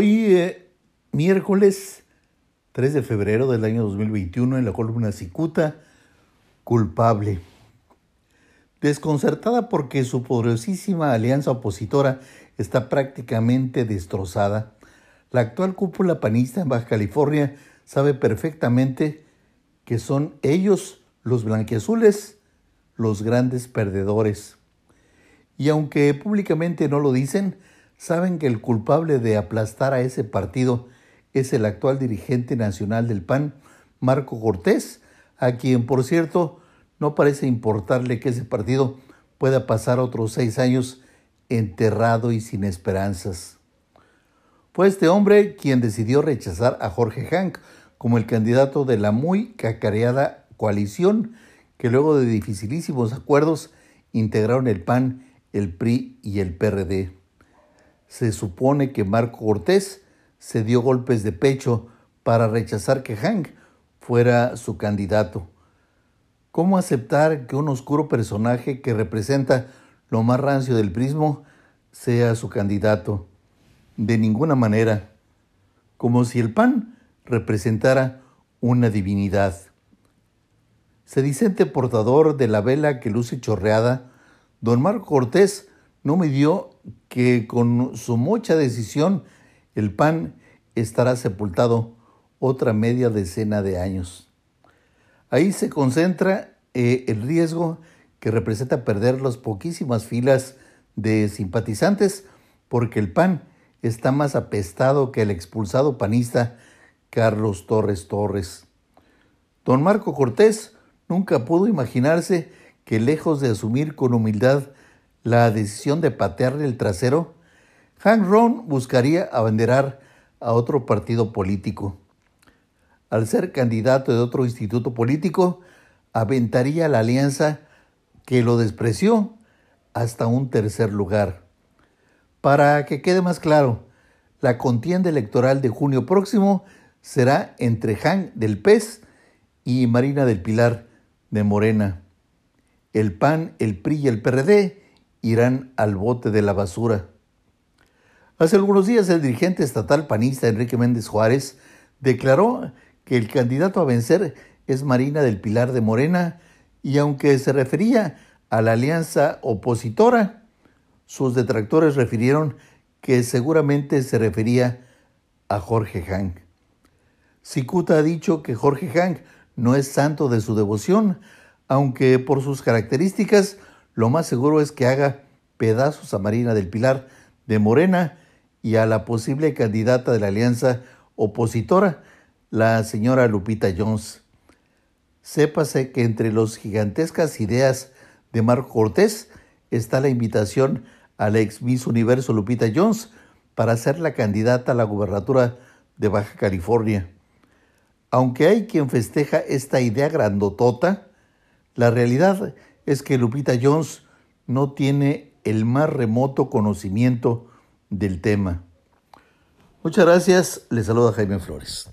Hoy, eh, miércoles 3 de febrero del año 2021, en la columna Cicuta, culpable. Desconcertada porque su poderosísima alianza opositora está prácticamente destrozada, la actual cúpula panista en Baja California sabe perfectamente que son ellos, los blanquiazules, los grandes perdedores. Y aunque públicamente no lo dicen, saben que el culpable de aplastar a ese partido es el actual dirigente nacional del PAN, Marco Cortés, a quien, por cierto, no parece importarle que ese partido pueda pasar otros seis años enterrado y sin esperanzas. Fue este hombre quien decidió rechazar a Jorge Hank como el candidato de la muy cacareada coalición que luego de dificilísimos acuerdos integraron el PAN, el PRI y el PRD se supone que Marco Cortés se dio golpes de pecho para rechazar que Hank fuera su candidato. ¿Cómo aceptar que un oscuro personaje que representa lo más rancio del prismo sea su candidato? De ninguna manera, como si el pan representara una divinidad. Sedicente portador de la vela que luce chorreada, don Marco Cortés no me dio que con su mucha decisión el PAN estará sepultado otra media decena de años. Ahí se concentra eh, el riesgo que representa perder las poquísimas filas de simpatizantes porque el PAN está más apestado que el expulsado panista Carlos Torres Torres. Don Marco Cortés nunca pudo imaginarse que lejos de asumir con humildad la decisión de patearle el trasero, Hank Ron buscaría abanderar a otro partido político. Al ser candidato de otro instituto político, aventaría la alianza que lo despreció hasta un tercer lugar. Para que quede más claro, la contienda electoral de junio próximo será entre Hank del PES y Marina del Pilar de Morena. El PAN, el PRI y el PRD irán al bote de la basura. Hace algunos días el dirigente estatal panista Enrique Méndez Juárez declaró que el candidato a vencer es Marina del Pilar de Morena y aunque se refería a la alianza opositora, sus detractores refirieron que seguramente se refería a Jorge Hank. Cicuta ha dicho que Jorge Hank no es santo de su devoción, aunque por sus características lo más seguro es que haga pedazos a Marina del Pilar de Morena y a la posible candidata de la alianza opositora, la señora Lupita Jones. Sépase que entre las gigantescas ideas de Marco Cortés está la invitación a la ex Miss Universo Lupita Jones para ser la candidata a la gubernatura de Baja California. Aunque hay quien festeja esta idea grandotota, la realidad es que Lupita Jones no tiene el más remoto conocimiento del tema. Muchas gracias, le saluda Jaime Flores.